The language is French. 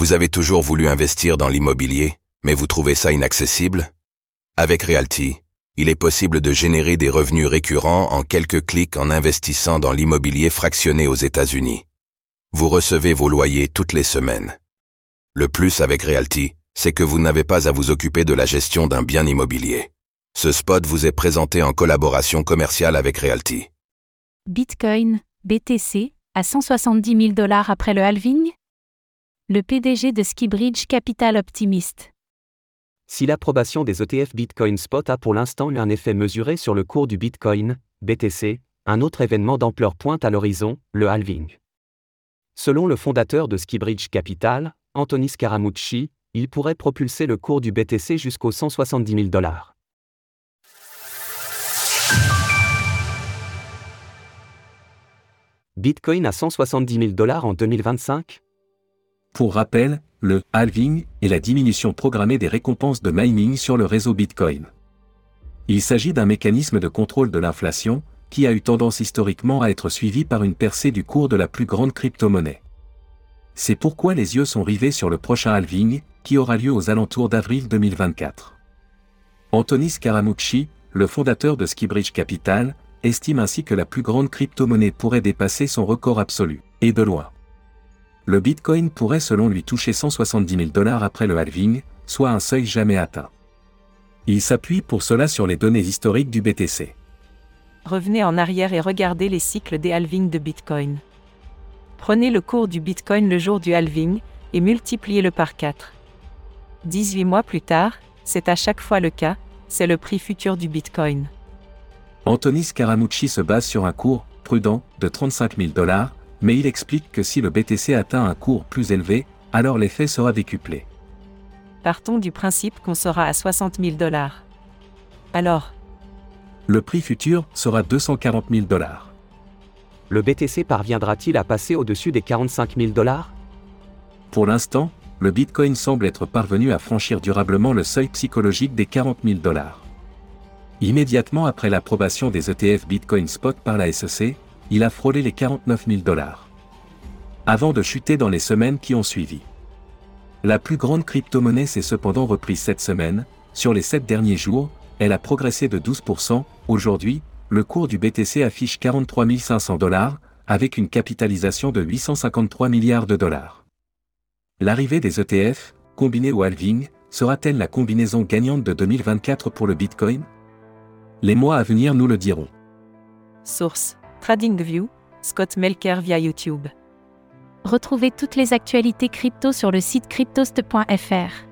Vous avez toujours voulu investir dans l'immobilier, mais vous trouvez ça inaccessible? Avec Realty, il est possible de générer des revenus récurrents en quelques clics en investissant dans l'immobilier fractionné aux États-Unis. Vous recevez vos loyers toutes les semaines. Le plus avec Realty, c'est que vous n'avez pas à vous occuper de la gestion d'un bien immobilier. Ce spot vous est présenté en collaboration commerciale avec Realty. Bitcoin, BTC, à 170 000 dollars après le halving Le PDG de Skybridge Capital Optimist. Si l'approbation des ETF Bitcoin Spot a pour l'instant eu un effet mesuré sur le cours du Bitcoin, BTC, un autre événement d'ampleur pointe à l'horizon, le halving. Selon le fondateur de Skybridge Capital, Anthony Scaramucci, il pourrait propulser le cours du BTC jusqu'aux 170 000 dollars. Bitcoin à 170 000 dollars en 2025 Pour rappel, le halving est la diminution programmée des récompenses de mining sur le réseau Bitcoin. Il s'agit d'un mécanisme de contrôle de l'inflation qui a eu tendance historiquement à être suivi par une percée du cours de la plus grande crypto-monnaie. C'est pourquoi les yeux sont rivés sur le prochain halving, qui aura lieu aux alentours d'avril 2024. Anthony Scaramucci, le fondateur de Skybridge Capital, estime ainsi que la plus grande crypto-monnaie pourrait dépasser son record absolu, et de loin. Le Bitcoin pourrait selon lui toucher 170 000 dollars après le halving, soit un seuil jamais atteint. Il s'appuie pour cela sur les données historiques du BTC. Revenez en arrière et regardez les cycles des halvings de Bitcoin. Prenez le cours du Bitcoin le jour du halving, et multipliez-le par 4. 18 mois plus tard, c'est à chaque fois le cas, c'est le prix futur du Bitcoin. Anthony Scaramucci se base sur un cours prudent de 35 000 dollars, mais il explique que si le BTC atteint un cours plus élevé, alors l'effet sera décuplé. Partons du principe qu'on sera à 60 000 dollars. Alors, Le prix futur sera 240 000 dollars. Le BTC parviendra-t-il à passer au-dessus des 45 000 dollars? Pour l'instant, le Bitcoin semble être parvenu à franchir durablement le seuil psychologique des 40 000 dollars. Immédiatement après l'approbation des ETF Bitcoin Spot par la SEC, il a frôlé les 49 000 dollars. Avant de chuter dans les semaines qui ont suivi. La plus grande crypto-monnaie s'est cependant reprise cette semaine, sur les 7 derniers jours, elle a progressé de 12%, aujourd'hui, le cours du BTC affiche 43 500 dollars, avec une capitalisation de 853 milliards de dollars. L'arrivée des ETF, combinée au halving, sera-t-elle la combinaison gagnante de 2024 pour le Bitcoin? Les mois à venir nous le diront. source TradingView, Scott Melker via YouTube. Retrouvez toutes les actualités crypto sur le site cryptost.fr.